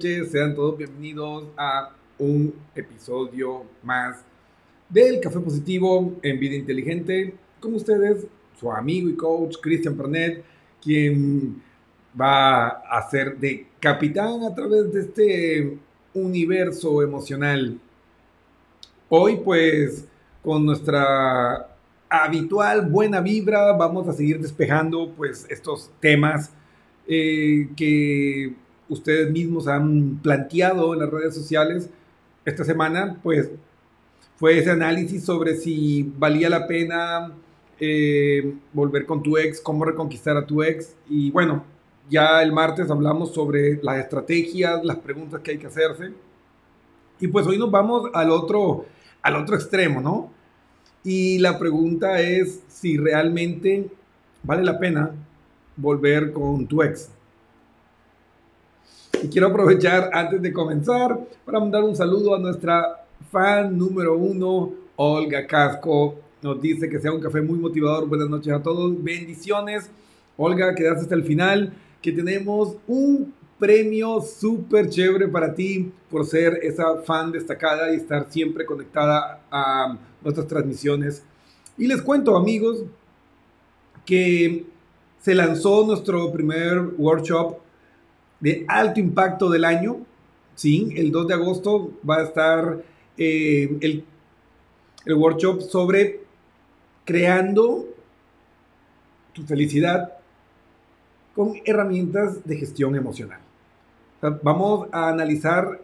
noches. Sean todos bienvenidos a un episodio más del Café Positivo en Vida Inteligente. Con ustedes, su amigo y coach Cristian Pernet, quien va a ser de capitán a través de este universo emocional. Hoy, pues, con nuestra habitual buena vibra, vamos a seguir despejando, pues, estos temas eh, que ustedes mismos han planteado en las redes sociales esta semana, pues fue ese análisis sobre si valía la pena eh, volver con tu ex, cómo reconquistar a tu ex. Y bueno, ya el martes hablamos sobre las estrategias, las preguntas que hay que hacerse. Y pues hoy nos vamos al otro, al otro extremo, ¿no? Y la pregunta es si realmente vale la pena volver con tu ex. Y quiero aprovechar antes de comenzar para mandar un saludo a nuestra fan número uno, Olga Casco. Nos dice que sea un café muy motivador. Buenas noches a todos. Bendiciones. Olga, quedaste hasta el final. Que tenemos un premio súper chévere para ti por ser esa fan destacada y estar siempre conectada a nuestras transmisiones. Y les cuento, amigos, que se lanzó nuestro primer workshop de alto impacto del año. Sí, el 2 de agosto va a estar eh, el, el workshop sobre creando tu felicidad con herramientas de gestión emocional. vamos a analizar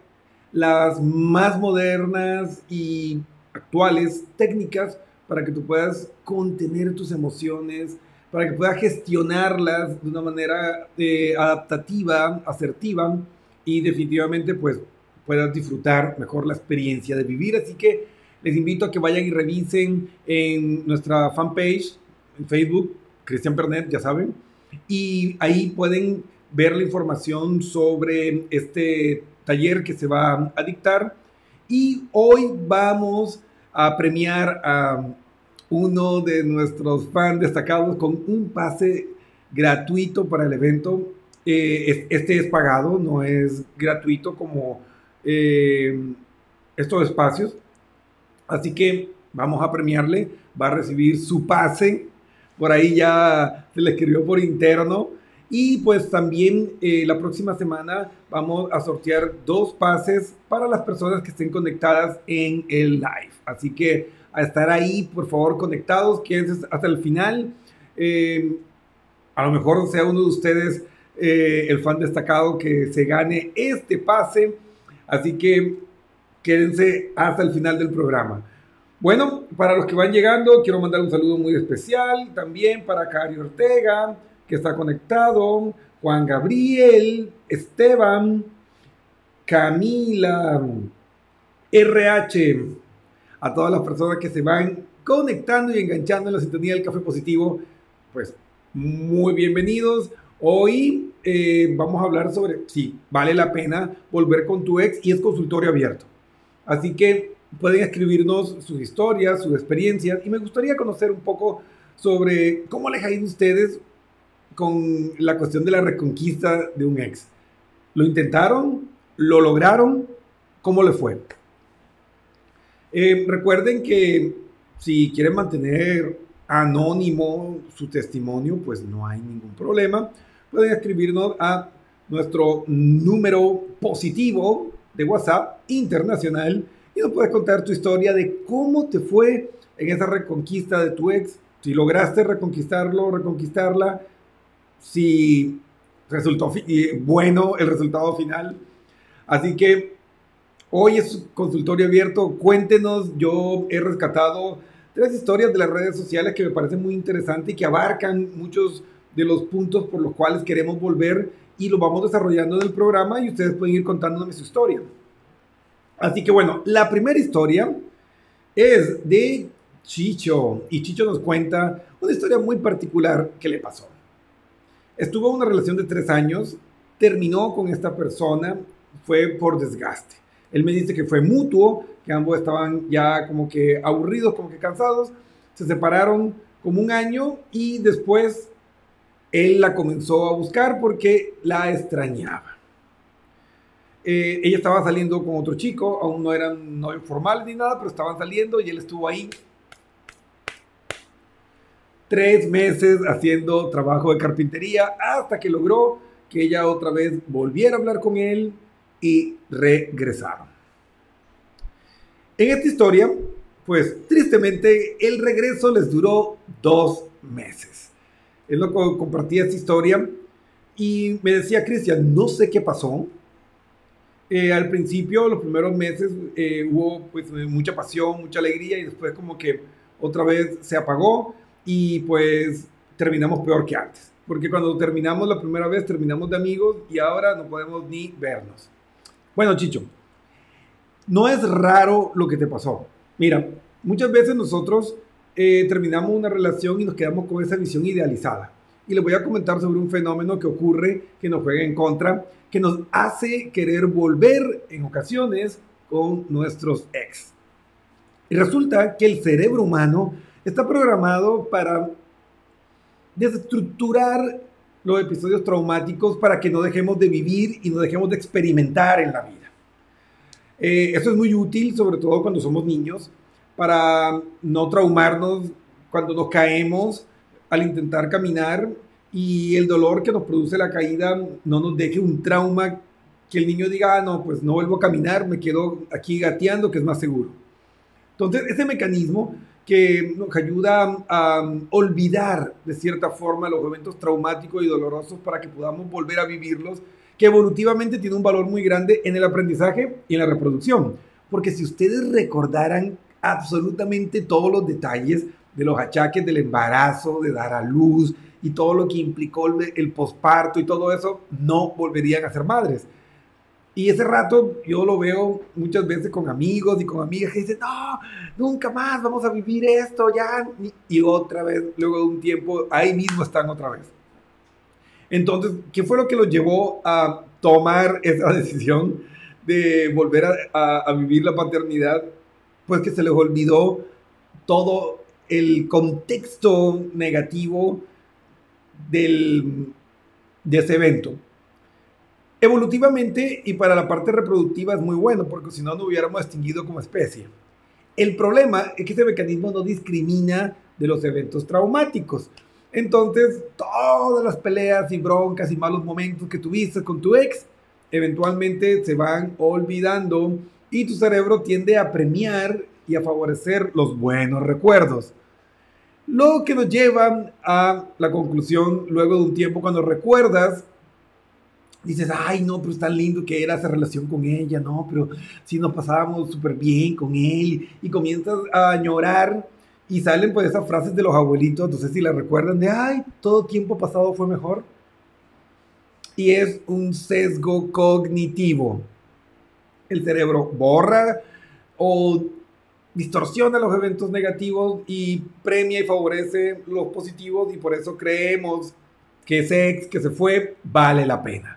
las más modernas y actuales técnicas para que tú puedas contener tus emociones, para que puedas gestionarlas de una manera eh, adaptativa, asertiva y definitivamente pues puedas disfrutar mejor la experiencia de vivir. Así que les invito a que vayan y revisen en nuestra fanpage en Facebook, Cristian Pernet, ya saben, y ahí pueden ver la información sobre este taller que se va a dictar. Y hoy vamos a premiar a uno de nuestros fans destacados con un pase gratuito para el evento. Eh, este es pagado, no es gratuito como eh, estos espacios. Así que vamos a premiarle, va a recibir su pase. Por ahí ya se le escribió por interno. Y pues también eh, la próxima semana vamos a sortear dos pases para las personas que estén conectadas en el live. Así que a estar ahí, por favor, conectados, quédense hasta el final. Eh, a lo mejor sea uno de ustedes eh, el fan destacado que se gane este pase. Así que quédense hasta el final del programa. Bueno, para los que van llegando, quiero mandar un saludo muy especial también para Cari Ortega, que está conectado, Juan Gabriel, Esteban, Camila, RH, a todas las personas que se van conectando y enganchando en la sintonía del Café Positivo, pues muy bienvenidos. Hoy eh, vamos a hablar sobre si vale la pena volver con tu ex y es consultorio abierto. Así que pueden escribirnos sus historias, sus experiencias y me gustaría conocer un poco sobre cómo les ha ido ustedes con la cuestión de la reconquista de un ex. ¿Lo intentaron? ¿Lo lograron? ¿Cómo le fue? Eh, recuerden que si quieren mantener anónimo su testimonio, pues no hay ningún problema. Pueden escribirnos a nuestro número positivo de WhatsApp internacional y nos puedes contar tu historia de cómo te fue en esa reconquista de tu ex, si lograste reconquistarlo, reconquistarla, si resultó bueno el resultado final. Así que Hoy es consultorio abierto. Cuéntenos, yo he rescatado tres historias de las redes sociales que me parecen muy interesantes y que abarcan muchos de los puntos por los cuales queremos volver y lo vamos desarrollando en el programa y ustedes pueden ir contándome su historia. Así que bueno, la primera historia es de Chicho y Chicho nos cuenta una historia muy particular que le pasó. Estuvo en una relación de tres años, terminó con esta persona, fue por desgaste. Él me dice que fue mutuo, que ambos estaban ya como que aburridos, como que cansados. Se separaron como un año y después él la comenzó a buscar porque la extrañaba. Eh, ella estaba saliendo con otro chico, aún no eran novios formales ni nada, pero estaban saliendo y él estuvo ahí tres meses haciendo trabajo de carpintería hasta que logró que ella otra vez volviera a hablar con él y regresaron. En esta historia, pues tristemente el regreso les duró dos meses. Él lo compartía esta historia y me decía, Cristian, no sé qué pasó. Eh, al principio, los primeros meses, eh, hubo pues mucha pasión, mucha alegría y después como que otra vez se apagó y pues terminamos peor que antes. Porque cuando terminamos la primera vez, terminamos de amigos y ahora no podemos ni vernos. Bueno, Chicho, no es raro lo que te pasó. Mira, muchas veces nosotros eh, terminamos una relación y nos quedamos con esa visión idealizada. Y les voy a comentar sobre un fenómeno que ocurre, que nos juega en contra, que nos hace querer volver en ocasiones con nuestros ex. Y resulta que el cerebro humano está programado para desestructurar los episodios traumáticos para que no dejemos de vivir y no dejemos de experimentar en la vida. Eh, esto es muy útil, sobre todo cuando somos niños, para no traumarnos cuando nos caemos al intentar caminar y el dolor que nos produce la caída no nos deje un trauma que el niño diga, ah, no, pues no vuelvo a caminar, me quedo aquí gateando, que es más seguro. Entonces, ese mecanismo que nos ayuda a olvidar de cierta forma los eventos traumáticos y dolorosos para que podamos volver a vivirlos que evolutivamente tiene un valor muy grande en el aprendizaje y en la reproducción. Porque si ustedes recordaran absolutamente todos los detalles de los achaques del embarazo, de dar a luz y todo lo que implicó el, el posparto y todo eso, no volverían a ser madres. Y ese rato yo lo veo muchas veces con amigos y con amigas que dicen, no, nunca más vamos a vivir esto ya. Y otra vez, luego de un tiempo, ahí mismo están otra vez. Entonces, ¿qué fue lo que los llevó a tomar esa decisión de volver a, vivir la paternidad? Pues que se les olvidó todo el contexto negativo del, de ese evento. Evolutivamente y para la parte reproductiva es muy bueno, porque si no, no hubiéramos extinguido como especie. El problema es que este mecanismo no discrimina de los eventos traumáticos. Entonces, todas las peleas y broncas y malos momentos que tuviste con tu ex, eventualmente se van olvidando y tu cerebro tiende a premiar y a favorecer los buenos recuerdos. Lo que nos lleva a la conclusión luego de un tiempo cuando recuerdas, dices, ay no, pero es tan lindo que era esa relación con ella, no, pero si nos pasábamos súper bien con él y comienzas a añorar y salen pues esas frases de los abuelitos, no sé si la recuerdan, de, ay, todo tiempo pasado fue mejor. Y es un sesgo cognitivo. El cerebro borra o distorsiona los eventos negativos y premia y favorece los positivos y por eso creemos que ese ex que se fue vale la pena.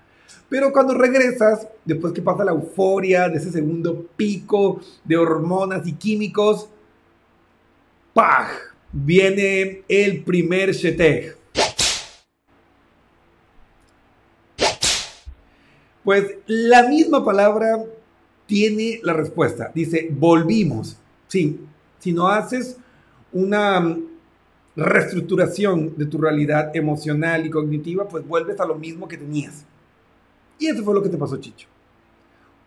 Pero cuando regresas, después que pasa la euforia de ese segundo pico de hormonas y químicos, ¡pah! Viene el primer sheteg. Pues la misma palabra tiene la respuesta. Dice, volvimos. Sí, si no haces una reestructuración de tu realidad emocional y cognitiva, pues vuelves a lo mismo que tenías. Y eso fue lo que te pasó, Chicho.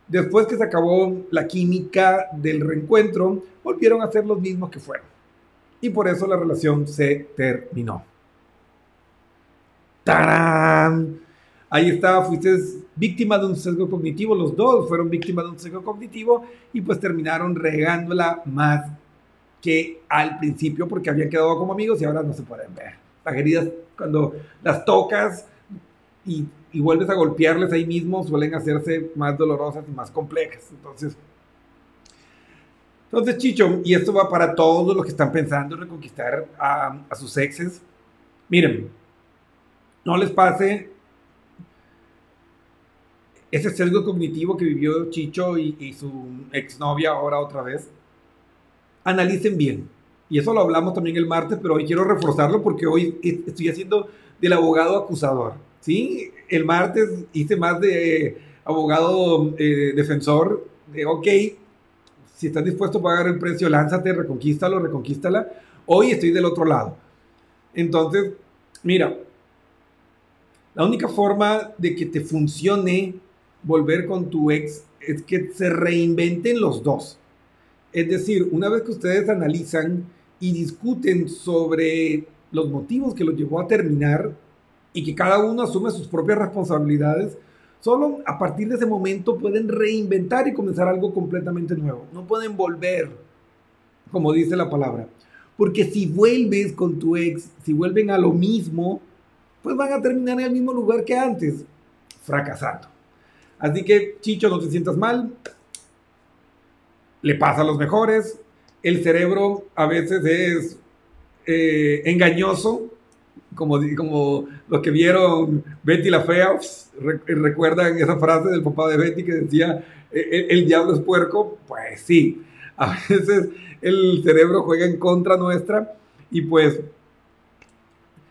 Después que se acabó la química del reencuentro, volvieron a ser los mismos que fueron y por eso la relación se terminó. ¡Tarán! Ahí está, fuiste víctima de un sesgo cognitivo, los dos fueron víctimas de un sesgo cognitivo y pues terminaron regándola más que al principio porque habían quedado como amigos y ahora no se pueden ver. Las heridas cuando las tocas y, y vuelves a golpearles ahí mismo suelen hacerse más dolorosas y más complejas. Entonces, entonces, Chicho, y esto va para todos los que están pensando en reconquistar a, sus exes. Miren, no les pase ese sesgo cognitivo que vivió Chicho y, y su exnovia ahora otra vez. Analicen bien. Y eso lo hablamos también el martes, pero hoy quiero reforzarlo porque hoy estoy haciendo del abogado acusador. ¿Sí? El martes hice más de abogado eh, defensor de, ok, si estás dispuesto a pagar el precio, lánzate, reconquístalo, reconquístala. Hoy estoy del otro lado. Entonces, mira, la única forma de que te funcione volver con tu ex es que se reinventen los dos. Es decir, una vez que ustedes analizan y discuten sobre los motivos que los llevó a terminar y que cada uno asume sus propias responsabilidades, Solo a partir de ese momento pueden reinventar y comenzar algo completamente nuevo. No pueden volver, como dice la palabra. Porque si vuelves con tu ex, si vuelven a lo mismo, pues van a terminar en el mismo lugar que antes, fracasando. Así que, Chicho, no te sientas mal. Le pasa a los mejores. El cerebro a veces es eh, engañoso como, como los que vieron Betty la Fea, recuerdan esa frase del papá de Betty que decía, e, e, el, diablo es puerco, pues sí, a veces el cerebro juega en contra nuestra y pues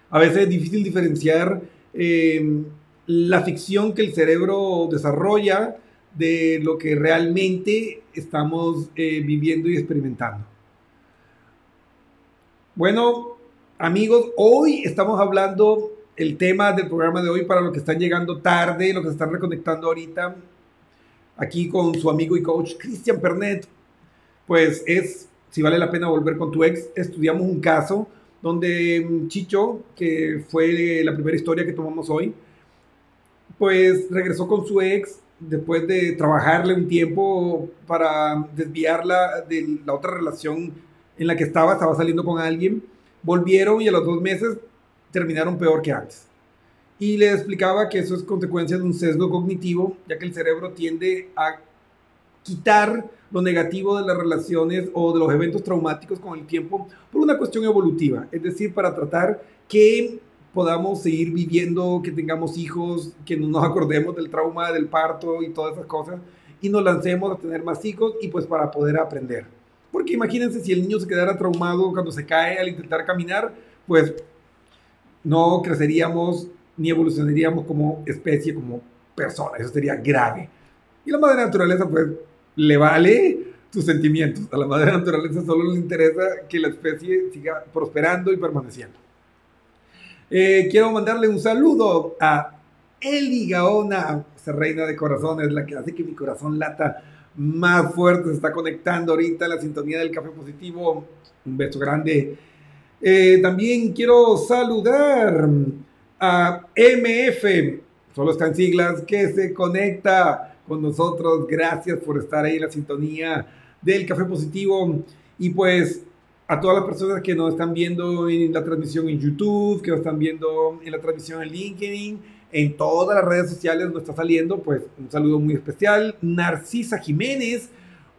a veces es difícil diferenciar em, la ficción que el cerebro desarrolla de lo que realmente estamos eh, viviendo y experimentando. Bueno, Amigos, hoy estamos hablando el tema del programa de hoy para los que están llegando tarde, los que se están reconectando ahorita, aquí con su amigo y coach Cristian Pernet. Pues es, si vale la pena volver con tu ex, estudiamos un caso donde mm, Chicho, que fue la primera historia que tomamos hoy, pues regresó con su ex después de trabajarle un tiempo para desviarla de la otra relación en la que estaba, estaba saliendo con alguien volvieron y a los dos meses terminaron peor que antes. Y le explicaba que eso es consecuencia de un sesgo cognitivo, ya que el cerebro tiende a quitar lo negativo de las relaciones o de los eventos traumáticos con el tiempo por una cuestión evolutiva, es decir, para tratar que podamos seguir viviendo, que tengamos hijos, que no nos acordemos del trauma del parto y todas esas cosas y nos lancemos a tener más hijos y pues para poder aprender. Porque imagínense si el niño se quedara traumado cuando se cae al intentar caminar, pues no creceríamos ni evolucionaríamos como especie, como persona. Eso sería grave. Y la madre naturaleza, pues, le vale tus sentimientos. A la madre naturaleza solo le interesa que la especie siga prosperando y permaneciendo. Eh, quiero mandarle un saludo a Eli Gaona, esa reina de corazones, la que hace que mi corazón lata más fuerte se está conectando ahorita la sintonía del Café Positivo. Un beso grande. Eh, también quiero saludar a MF, solo está en siglas, que se conecta con nosotros. Gracias por estar ahí en la sintonía del Café Positivo. Y pues a todas las personas que nos están viendo en la transmisión en YouTube, que nos están viendo en la transmisión en LinkedIn en todas las redes sociales donde está saliendo, pues un saludo muy especial. Narcisa Jiménez,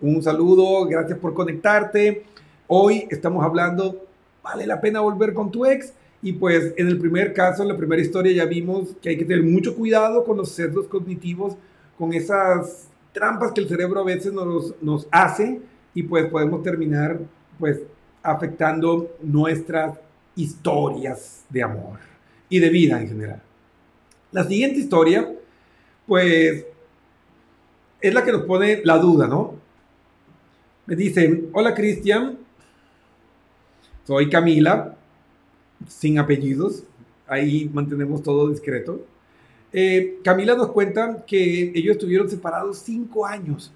un saludo, gracias por conectarte. Hoy estamos hablando, vale la pena volver con tu ex. Y pues en el primer caso, en la primera historia ya vimos que hay que tener mucho cuidado con los sesgos cognitivos, con esas trampas que el cerebro a veces nos, nos hace y pues podemos terminar pues afectando nuestras historias de amor y de vida en general. La siguiente historia, pues, es la que nos pone la duda, ¿no? Me dicen, hola Cristian, soy Camila, sin apellidos, ahí mantenemos todo discreto. Eh, Camila nos cuenta que ellos estuvieron separados cinco años.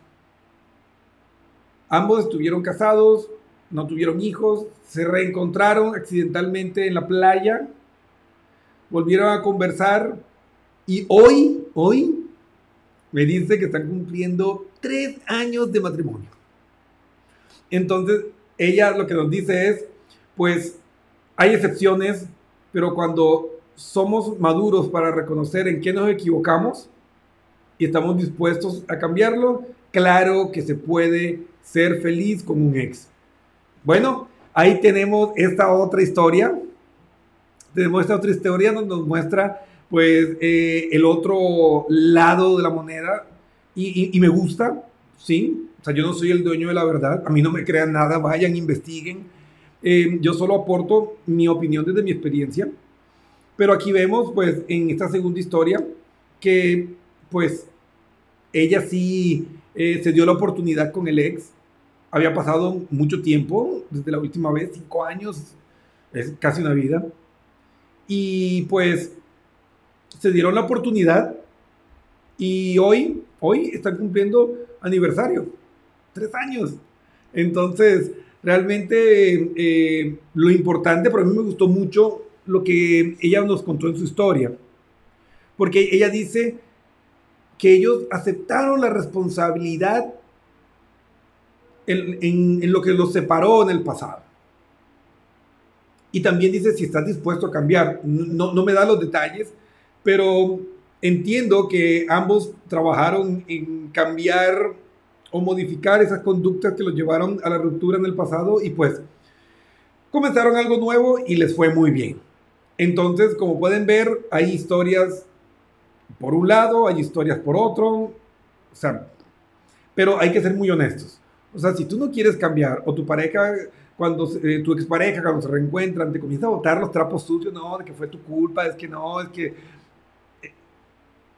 Ambos estuvieron casados, no tuvieron hijos, se reencontraron accidentalmente en la playa, volvieron a conversar, y hoy, hoy, me dice que están cumpliendo tres años de matrimonio. Entonces, ella lo que nos dice es, pues, hay excepciones, pero cuando somos maduros para reconocer en qué nos equivocamos y estamos dispuestos a cambiarlo, claro que se puede ser feliz con un ex. Bueno, ahí tenemos esta otra historia. Tenemos esta otra historia donde nos muestra pues eh, el otro lado de la moneda y, me gusta, ¿sí? O sea, yo no soy el dueño de la verdad, a mí no me crean nada, vayan, investiguen. Eh, yo solo aporto mi opinión desde mi experiencia, pero aquí vemos, pues, en esta segunda historia, que, pues, ella sí eh, se dio la oportunidad con el ex. Había pasado mucho tiempo, desde la última vez, cinco años, es casi una vida. Y pues se dieron la oportunidad y hoy, hoy están cumpliendo aniversario, tres años. Entonces, realmente eh, lo importante, para mí me gustó mucho lo que ella nos contó en su historia, porque ella dice que ellos aceptaron la responsabilidad en, lo que los separó en el pasado. Y también dice si estás dispuesto a cambiar. No, no me da los detalles, pero entiendo que ambos trabajaron en cambiar o modificar esas conductas que los llevaron a la ruptura en el pasado y pues comenzaron algo nuevo y les fue muy bien. Entonces, como pueden ver, hay historias por un lado, hay historias por otro, o sea, pero hay que ser muy honestos. O sea, si tú no quieres cambiar o tu pareja, cuando eh, tu expareja, cuando se reencuentran, te comienza a botar los trapos sucios, no, de que fue tu culpa, es que no, es que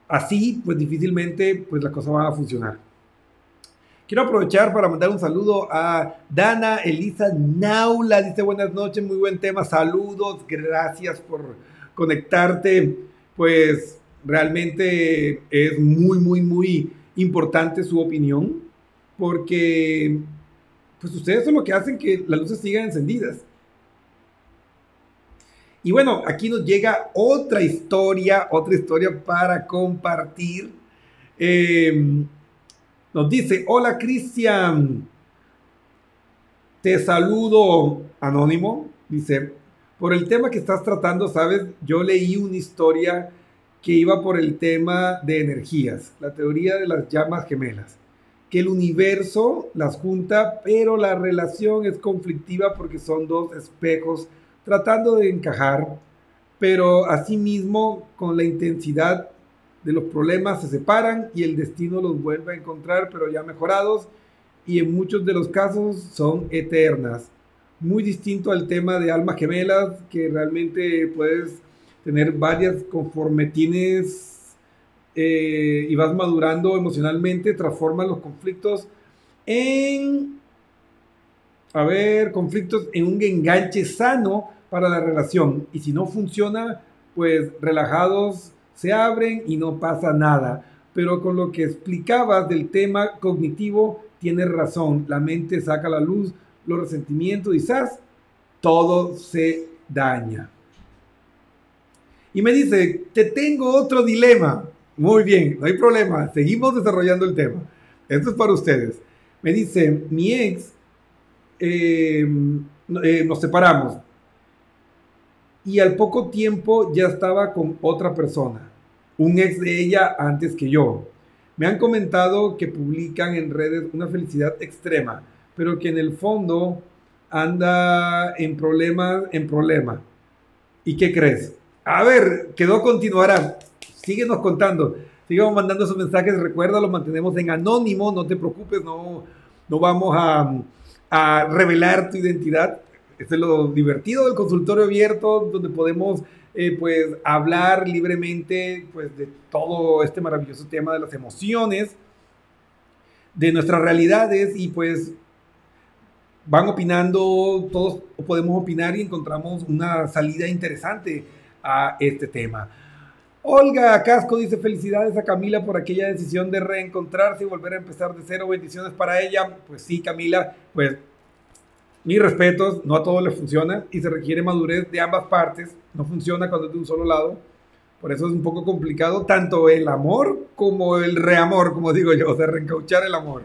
así, pues difícilmente, pues la cosa va a funcionar. Quiero aprovechar para mandar un saludo a Dana Elisa Naula. Dice buenas noches, muy buen tema. Saludos, gracias por conectarte. Pues realmente es muy, muy, muy importante su opinión porque pues ustedes son lo que hacen que las luces sigan encendidas. Y bueno, aquí nos llega otra historia, otra historia para compartir. Eh, nos dice, hola Cristian, te saludo anónimo, dice, por el tema que estás tratando, sabes, yo leí una historia que iba por el tema de energías, la teoría de las llamas gemelas, que el universo las junta, pero la relación es conflictiva porque son dos espejos tratando de encajar, pero asimismo con la intensidad de los problemas se separan y el destino los vuelve a encontrar, pero ya mejorados, y en muchos de los casos son eternas. Muy distinto al tema de almas gemelas, que realmente puedes tener varias conforme tienes eh, y vas madurando emocionalmente, transforman los conflictos en, a ver, conflictos en un enganche sano para la relación. Y si no funciona, pues relajados se abren y no pasa nada. Pero con lo que explicabas del tema cognitivo, tienes razón. La mente saca la luz los resentimientos y todo se daña. Y me dice, te tengo otro dilema. Muy bien, no hay problema. Seguimos desarrollando el tema. Esto es para ustedes. Me dice, mi ex, eh, eh, nos separamos y al poco tiempo ya estaba con otra persona, un ex de ella antes que yo. Me han comentado que publican en redes una felicidad extrema, pero que en el fondo anda en problemas, en problema. ¿Y qué crees? A ver, quedó continuará. Síguenos contando. Sigamos mandando esos mensajes. Recuerda, lo mantenemos en anónimo. No te preocupes, no, no vamos a revelar tu identidad. Este es lo divertido del consultorio abierto, donde podemos eh, pues hablar libremente pues, de todo este maravilloso tema de las emociones, de nuestras realidades y pues van opinando, todos podemos opinar y encontramos una salida interesante a este tema. Olga Casco dice felicidades a Camila por aquella decisión de reencontrarse y volver a empezar de cero. Bendiciones para ella. Pues sí, Camila, pues mis respetos, no a todos les funciona y se requiere madurez de ambas partes. No funciona cuando es de un solo lado. Por eso es un poco complicado tanto el amor como el reamor, como digo yo, o sea, reencauchar el amor.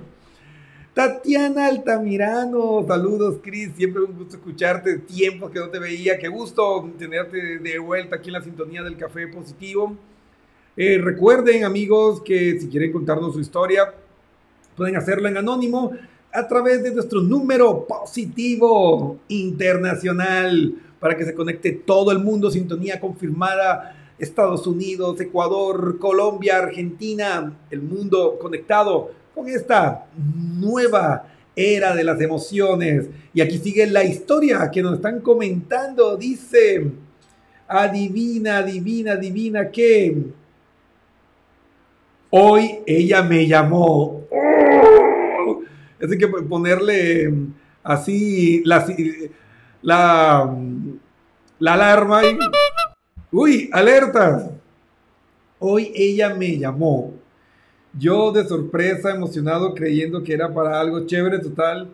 Tatiana Altamirano, saludos Cris, siempre un gusto escucharte, tiempos que no te veía, qué gusto tenerte de vuelta aquí en la sintonía del Café Positivo. Eh, recuerden amigos que si quieren contarnos su historia, pueden hacerlo en anónimo a través de nuestro número positivo internacional para que se conecte todo el mundo, sintonía confirmada, Estados Unidos, Ecuador, Colombia, Argentina, el mundo conectado con esta nueva era de las emociones. Y aquí sigue la historia que nos están comentando. Dice, adivina, adivina, adivina que Hoy ella me llamó. Así que ponerle así la, la, la alarma. Y, uy, alertas. Hoy ella me llamó. Yo de sorpresa, emocionado, creyendo que era para algo chévere, total,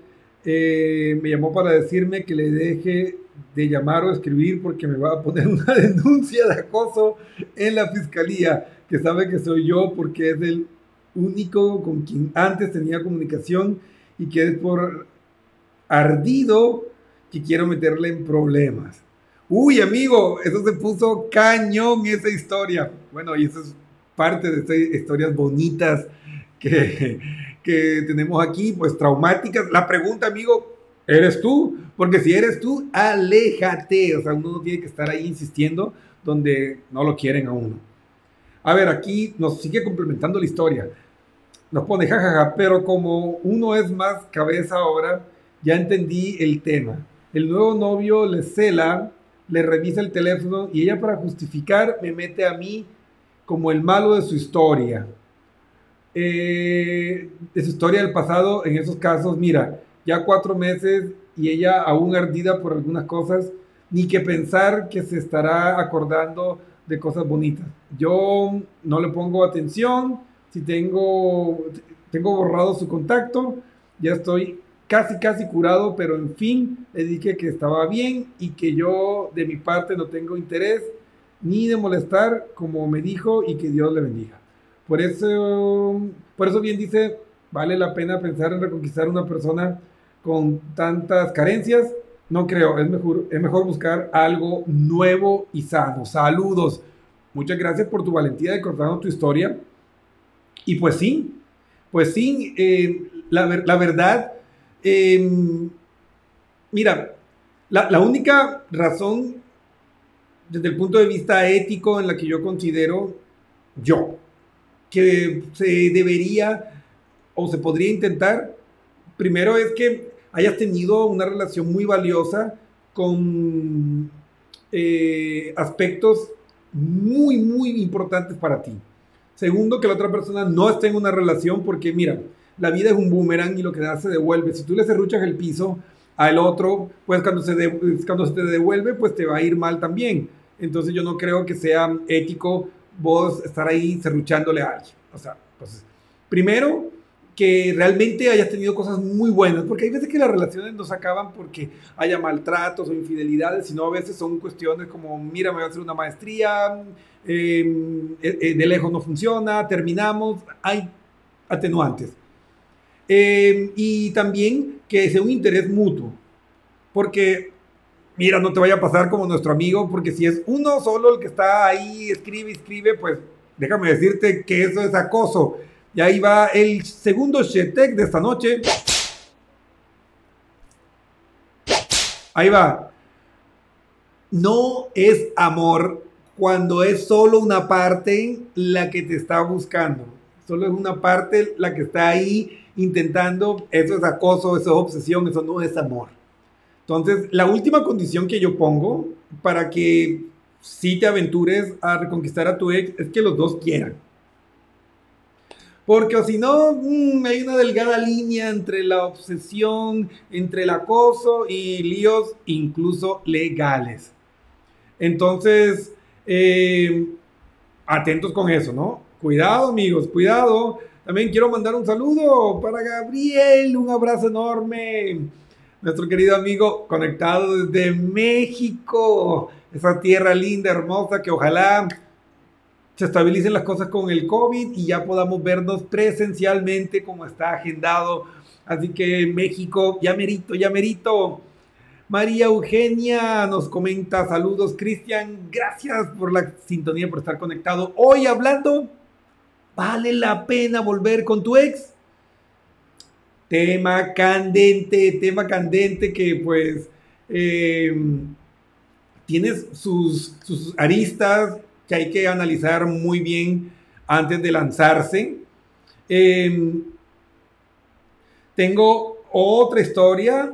eh, me llamó para decirme que le deje de llamar o escribir porque me va a poner una denuncia de acoso en la fiscalía, que sabe que soy yo porque es el único con quien antes tenía comunicación y que es por ardido que quiero meterle en problemas. Uy, amigo, eso se puso cañón esa historia. Bueno, y eso es parte de estas historias bonitas que, que tenemos aquí, pues traumáticas. La pregunta, amigo, ¿eres tú? Porque si eres tú, aléjate. O sea, uno no tiene que estar ahí insistiendo donde no lo quieren a uno. A ver, aquí nos sigue complementando la historia. Nos pone jajaja, pero como uno es más cabeza ahora, ya entendí el tema. El nuevo novio le cela, le revisa el teléfono y ella para justificar me mete a mí como el malo de su historia. Eh, de su historia del pasado, en esos casos, mira, ya cuatro meses y ella aún ardida por algunas cosas, ni que pensar que se estará acordando de cosas bonitas. Yo no le pongo atención, si tengo, tengo borrado su contacto, ya estoy casi, casi curado, pero en fin, le dije que estaba bien y que yo de mi parte no tengo interés ni de molestar, como me dijo, y que Dios le bendiga. Por eso, por eso bien dice, vale la pena pensar en reconquistar una persona con tantas carencias. No creo, es mejor, es mejor buscar algo nuevo y sano. Saludos. Muchas gracias por tu valentía de contarnos tu historia. Y pues sí, pues sí, eh, la, la, verdad, eh, mira, la, la única razón desde el punto de vista ético en la que yo considero, yo, que se debería o se podría intentar, primero es que hayas tenido una relación muy valiosa con eh, aspectos muy, muy importantes para ti. Segundo, que la otra persona no esté en una relación porque, mira, la vida es un boomerang y lo que da se devuelve. Si tú le cerruchas el piso al otro, pues cuando se, cuando se te devuelve, pues te va a ir mal también. Entonces yo no creo que sea ético vos estar ahí cerruchándole a alguien. O sea, pues, primero, que realmente hayas tenido cosas muy buenas, porque hay veces que las relaciones no se acaban porque haya maltratos o infidelidades, sino a veces son cuestiones como, mira, me voy a hacer una maestría, em, eh, eh, de lejos no funciona, terminamos, hay atenuantes. Em, y también que sea un interés mutuo, porque mira, no te vaya a pasar como nuestro amigo, porque si es uno solo el que está ahí, escribe, escribe, pues déjame decirte que eso es acoso. Y ahí va el segundo Shetek de esta noche. Ahí va. No es amor cuando es solo una parte la que te está buscando. Solo es una parte la que está ahí intentando. Eso es acoso, eso es obsesión, eso no es amor. Entonces, la última condición que yo pongo para que si te aventures a reconquistar a tu ex es que los dos quieran. Porque si no, mm, hay una delgada línea entre la obsesión, entre el acoso y líos incluso legales. Entonces, eh, atentos con eso, ¿no? Cuidado amigos, cuidado. También quiero mandar un saludo para Gabriel, un abrazo enorme nuestro querido amigo conectado desde México, esa tierra linda, hermosa, que ojalá se estabilicen las cosas con el COVID y ya podamos vernos presencialmente como está agendado. Así que México, ya merito, ya merito. María Eugenia nos comenta saludos. Cristian, gracias por la sintonía, por estar conectado. Hoy hablando, ¿vale la pena volver con tu ex? tema candente, tema candente que pues eh, tienes sus, sus, aristas que hay que analizar muy bien antes de lanzarse. Em, tengo otra historia,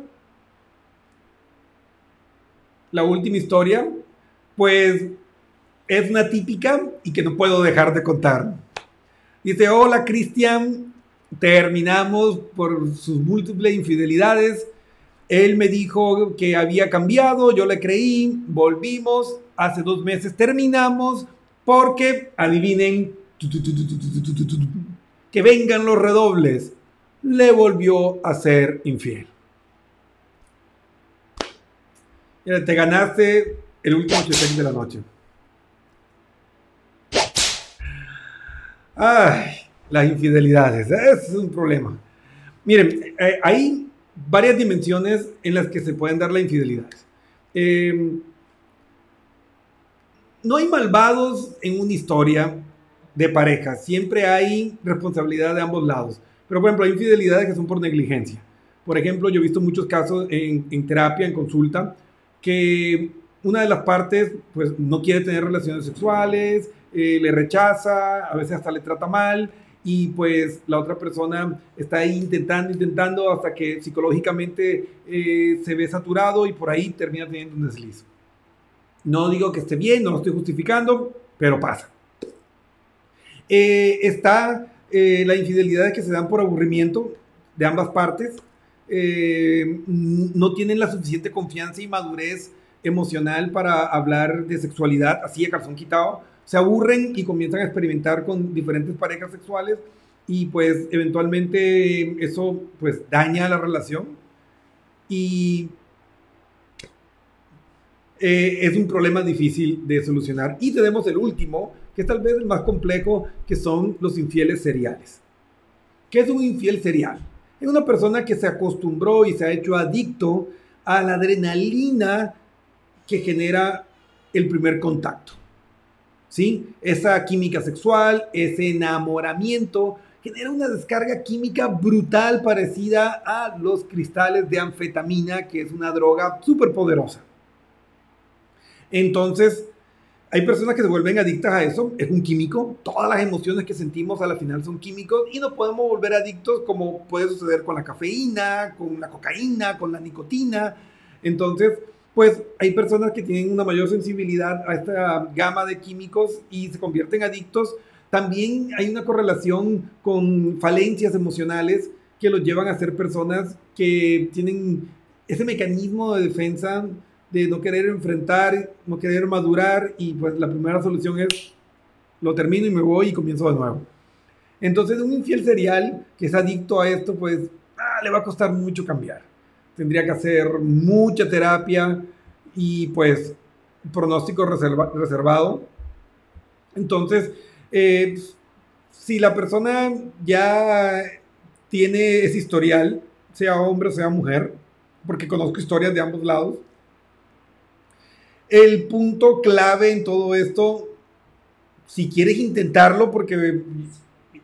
la última historia, pues es una típica y que no puedo dejar de contar. Dice, hola Cristian, terminamos por sus múltiples infidelidades. Él me dijo que había cambiado, yo le creí, volvimos, hace dos meses terminamos, porque, adivinen, que vengan los redobles, le volvió a ser infiel. Te ganaste el último check de la noche. Ay, las infidelidades, ese es un problema. Miren, eh, hay varias dimensiones en las que se pueden dar las infidelidades. Em, no hay malvados en una historia de pareja, siempre hay responsabilidad de ambos lados. Pero, por ejemplo, hay infidelidades que son por negligencia. Por ejemplo, yo he visto muchos casos en, terapia, en consulta, que una de las partes pues no quiere tener relaciones sexuales, eh, le rechaza, a veces hasta le trata mal y pues la otra persona está ahí intentando, intentando hasta que psicológicamente eh, se ve saturado y por ahí termina teniendo un desliz. No digo que esté bien, no lo estoy justificando, pero pasa. Eh, está la infidelidad que se dan por aburrimiento de ambas partes. no tienen la suficiente confianza y madurez emocional para hablar de sexualidad así de calzón quitado se aburren y comienzan a experimentar con diferentes parejas sexuales y pues eventualmente eso pues daña la relación y eh, es un problema difícil de solucionar. Y tenemos el último, que es tal vez el más complejo, que son los infieles seriales. ¿Qué es un infiel serial? Es una persona que se acostumbró y se ha hecho adicto a la adrenalina que genera el primer contacto. ¿sí? Esa química sexual, ese enamoramiento, genera una descarga química brutal parecida a los cristales de anfetamina, que es una droga súper poderosa. Entonces, hay personas que se vuelven adictas a eso, es un químico, todas las emociones que sentimos a la final son químicos y no podemos volver adictos como puede suceder con la cafeína, con la cocaína, con la nicotina. Entonces, pues hay personas que tienen una mayor sensibilidad a esta gama de químicos y se convierten adictos. También hay una correlación con falencias emocionales que los llevan a ser personas que tienen ese mecanismo de defensa de no querer enfrentar, no querer madurar y pues la primera solución es lo termino y me voy y comienzo de nuevo. Entonces un infiel serial que es adicto a esto pues ah, le va a costar mucho cambiar tendría que hacer mucha terapia y pues pronóstico reservado. Entonces, eh, si la persona ya tiene ese historial, sea hombre o sea mujer, porque conozco historias de ambos lados, el punto clave en todo esto, si quieres intentarlo, porque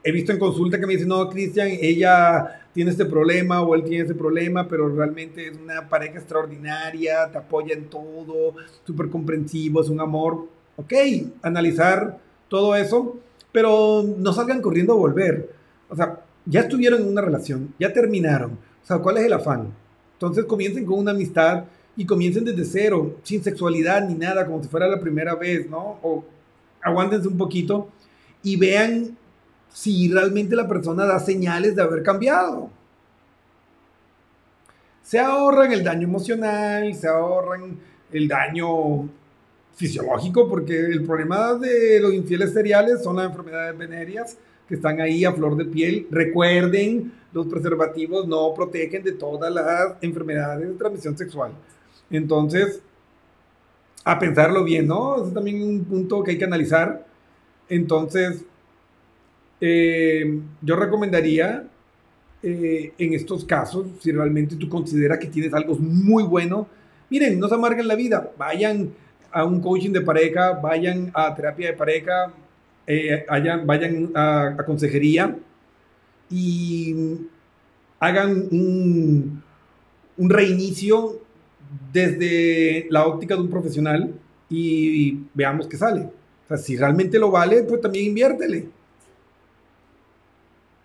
he visto en consulta que me dicen, no, Cristian, ella tiene este problema o él tiene ese problema, pero realmente es una pareja extraordinaria, te apoya en todo, súper comprensivo, es un amor. Ok, analizar todo eso, pero no salgan corriendo a volver. O sea, ya estuvieron en una relación, ya terminaron. O sea, ¿cuál es el afán? Entonces comiencen con una amistad y comiencen desde cero, sin sexualidad ni nada, como si fuera la primera vez, ¿no? O aguántense un poquito y vean si realmente la persona da señales de haber cambiado. Se ahorran el daño emocional, se ahorran el daño fisiológico, porque el problema de los infieles seriales son las enfermedades venéreas que están ahí a flor de piel. Recuerden, los preservativos no protegen de todas las enfermedades de transmisión sexual. Entonces, a pensarlo bien, ¿no? Es también un punto que hay que analizar. Entonces, eh, yo recomendaría eh, en estos casos, si realmente tú consideras que tienes algo muy bueno, miren, no se amarguen la vida, vayan a un coaching de pareja, vayan a terapia de pareja, eh, vayan a, consejería y hagan un, reinicio desde la óptica de un profesional y, veamos qué sale. O sea, si realmente lo vale, pues también inviértele.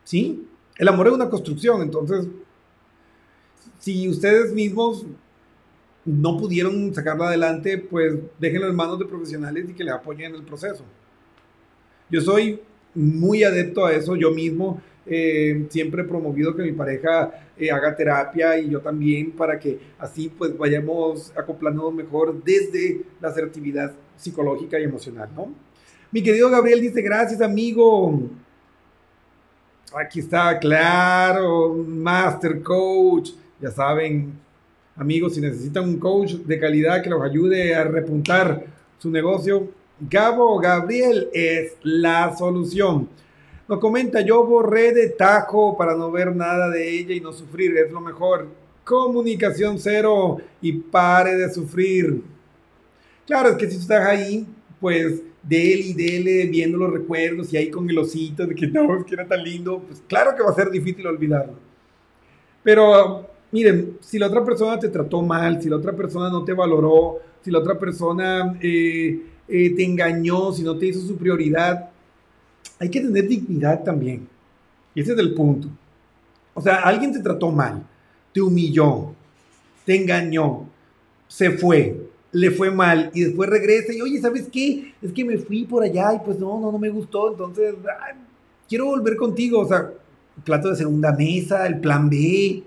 ¿Sí? El amor es una construcción, entonces, si ustedes mismos no pudieron sacarlo adelante, pues déjenlo en manos de profesionales y que le apoyen en el proceso. Yo soy muy adepto a eso yo mismo. Eh, siempre he promovido que mi pareja eh, haga terapia y yo también para que así pues vayamos acoplándonos mejor desde la asertividad psicológica y emocional, ¿no? Mi querido Gabriel dice, gracias amigo. Aquí está, claro, Master Coach. Ya saben, amigos, si necesitan un coach de calidad que los ayude a repuntar su negocio, Gabo Gabriel es la solución. Nos comenta, yo borré de tajo para no ver nada de ella y no sufrir, es lo mejor. Comunicación cero y pare de sufrir. Claro, es que si estás ahí, pues dele y dele viendo los recuerdos y ahí con el osito de que no, es que era tan lindo, pues claro que va a ser difícil olvidarlo. Pero miren, si la otra persona te trató mal, si la otra persona no te valoró, si la otra persona eh, eh, te engañó, si no te hizo su prioridad, hay que tener dignidad también. Y ese es el punto. O sea, alguien te trató mal, te humilló, te engañó, se fue, le fue mal y después regresa y, oye, ¿sabes qué? Es que me fui por allá y pues no, no, no me gustó, entonces quiero volver contigo. O sea, plato de segunda mesa, el plan B.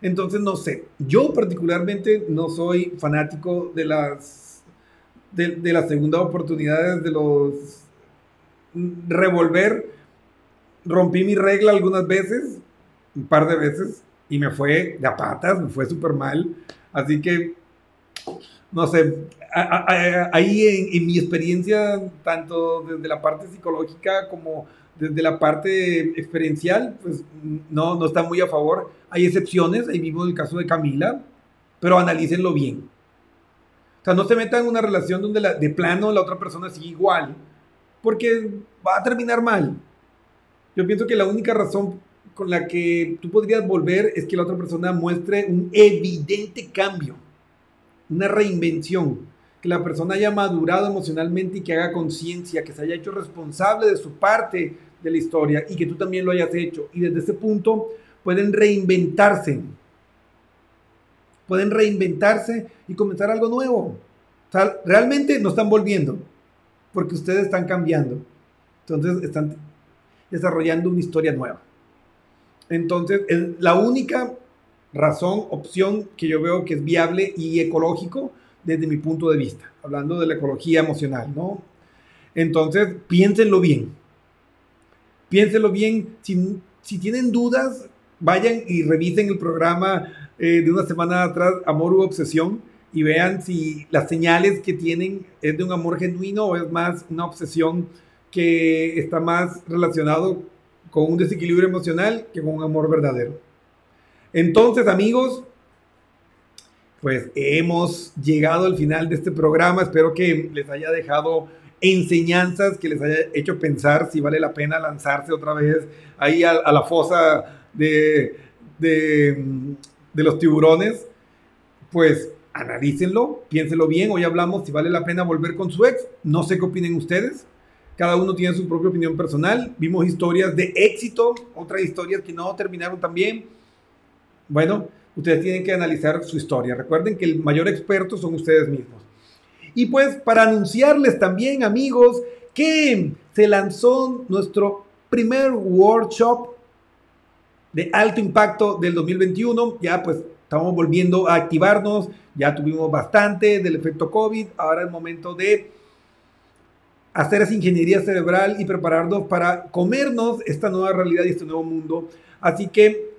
Entonces, no sé, yo particularmente no soy fanático de las, de, de las segundas oportunidades, de los revolver. Rompí mi regla algunas veces, un par de veces, y me fue de a patas, me fue súper mal. Así que, no sé, ahí en, en mi experiencia, tanto desde la parte psicológica como desde la parte experiencial, pues no, no está muy a favor. Hay excepciones, ahí vimos el caso de Camila, pero analícenlo bien. O sea, no se metan en una relación donde la- de plano la otra persona sigue igual, porque va a terminar mal. Yo pienso que la única razón con la que tú podrías volver es que la otra persona muestre un evidente cambio, una reinvención, que la persona haya madurado emocionalmente y que haga conciencia, que se haya hecho responsable de su parte de la historia y que tú también lo hayas hecho. Y desde ese punto pueden reinventarse, pueden reinventarse y comenzar algo nuevo. O sea, realmente no están volviendo, porque ustedes están cambiando. Entonces están desarrollando una historia nueva. Entonces, el- la única razón, opción que yo veo que es viable y ecológico desde mi punto de vista, hablando de la ecología emocional, ¿no? Entonces, piénsenlo bien. Piénsenlo bien. Si, si tienen dudas, vayan y revisen el programa eh, de una semana atrás, Amor u Obsesión, y vean si las señales que tienen es de un amor genuino o es más una obsesión que está más relacionado con un desequilibrio emocional que con un amor verdadero. Entonces, amigos, pues hemos llegado al final de este programa. Espero que les haya dejado enseñanzas, que les haya hecho pensar si vale la pena lanzarse otra vez ahí a, la fosa de, de los tiburones. Pues analícenlo, piénsenlo bien. Hoy hablamos si vale la pena volver con su ex. No sé qué opinen ustedes. Cada uno tiene su propia opinión personal. Vimos historias de éxito, otras historias que no terminaron tan bien. Bueno, ustedes tienen que analizar su historia. Recuerden que el mayor experto son ustedes mismos. Y pues para anunciarles también, amigos, que se lanzó nuestro primer workshop de alto impacto del 2021. Ya pues estamos volviendo a activarnos. Ya tuvimos bastante del efecto COVID. Ahora es momento de hacer esa ingeniería cerebral y prepararnos para comernos esta nueva realidad y este nuevo mundo. Así que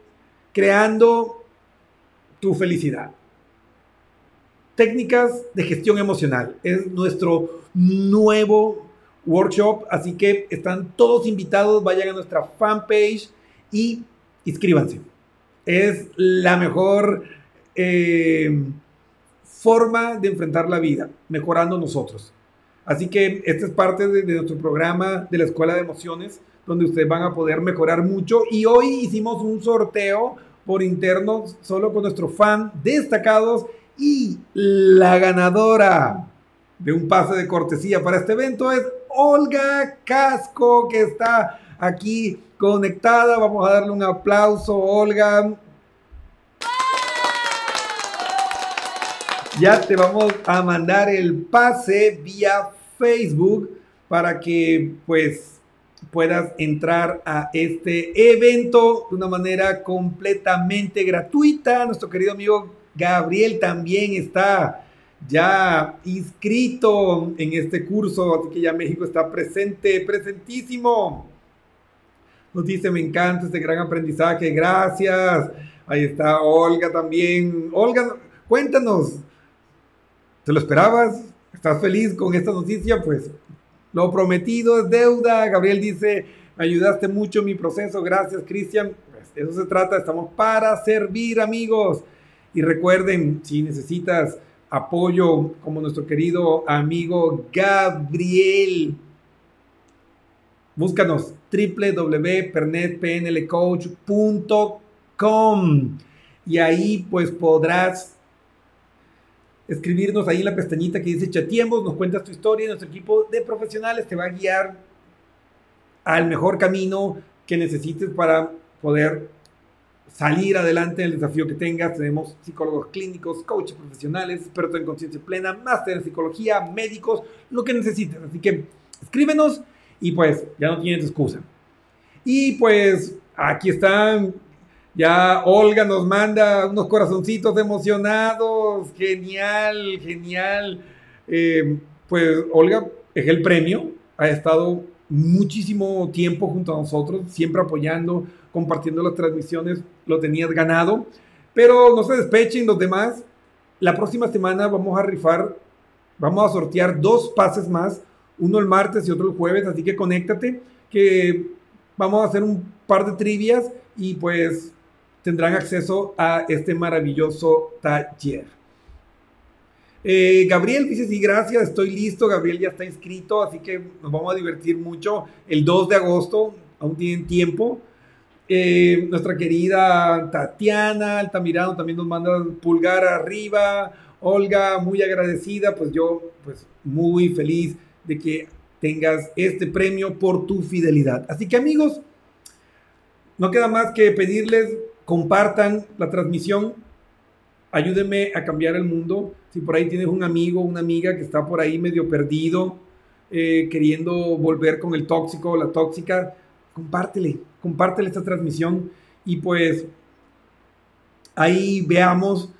creando tu felicidad. Técnicas de gestión emocional es nuestro nuevo workshop, así que están todos invitados, vayan a nuestra fanpage y inscríbanse. Es la mejor eh, forma de enfrentar la vida, mejorando nosotros. Así que esta es parte de, de, nuestro programa de la Escuela de Emociones, donde ustedes van a poder mejorar mucho. Y hoy hicimos un sorteo por interno, solo con nuestros fan destacados. Y la ganadora de un pase de cortesía para este evento es Olga Casco, que está aquí conectada. Vamos a darle un aplauso, Olga. Ya te vamos a mandar el pase vía Facebook para que pues puedas entrar a este evento de una manera completamente gratuita. Nuestro querido amigo Gabriel también está ya inscrito en este curso, así que ya México está presente, presentísimo. Nos dice, me encanta este gran aprendizaje, gracias. Ahí está Olga también. Olga, cuéntanos, ¿te lo esperabas? ¿Estás feliz con esta noticia? Pues lo prometido es deuda. Gabriel dice, ayudaste mucho en mi proceso, gracias Cristian. Pues eso se trata, estamos para servir amigos. Y recuerden, si necesitas apoyo como nuestro querido amigo Gabriel, búscanos www.pernetpnlcoach.com y ahí pues podrás escribirnos ahí en la pestañita que dice chatiemos, nos cuentas tu historia y nuestro equipo de profesionales te va a guiar al mejor camino que necesites para poder salir adelante en el desafío que tengas. Tenemos psicólogos clínicos, coaches profesionales, expertos en conciencia plena, máster en psicología, médicos, lo que necesites. Así que escríbenos y pues ya no tienes excusa. Y pues aquí están. Ya Olga nos manda unos corazoncitos emocionados. Genial, genial. Eh, pues Olga es el premio. Ha estado muchísimo tiempo junto a nosotros, siempre apoyando, compartiendo las transmisiones, lo tenías ganado. Pero no se despechen los demás. La próxima semana vamos a rifar, vamos a sortear dos pases más, uno el martes y otro el jueves, así que conéctate, que vamos a hacer un par de trivias y pues tendrán acceso a este maravilloso taller. Eh, Gabriel dice, sí, gracias, estoy listo, Gabriel ya está inscrito, así que nos vamos a divertir mucho. El 2 de agosto, aún tienen tiempo. Eh, nuestra querida Tatiana Altamirano también nos manda pulgar arriba. Olga, muy agradecida, pues yo, pues muy feliz de que tengas este premio por tu fidelidad. Así que amigos, no queda más que pedirles, compartan la transmisión, ayúdenme a cambiar el mundo. Si por ahí tienes un amigo, una amiga que está por ahí medio perdido, eh, queriendo volver con el tóxico o la tóxica, compártele, compártele esta transmisión y pues ahí veamos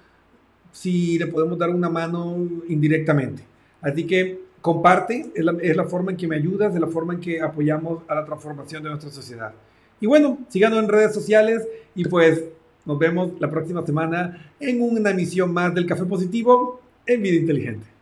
si le podemos dar una mano indirectamente. Así que comparte, es la, forma en que me ayudas, es la forma en que apoyamos a la transformación de nuestra sociedad. Y bueno, síganos en redes sociales y pues nos vemos la próxima semana en una emisión más del Café Positivo en Vida Inteligente.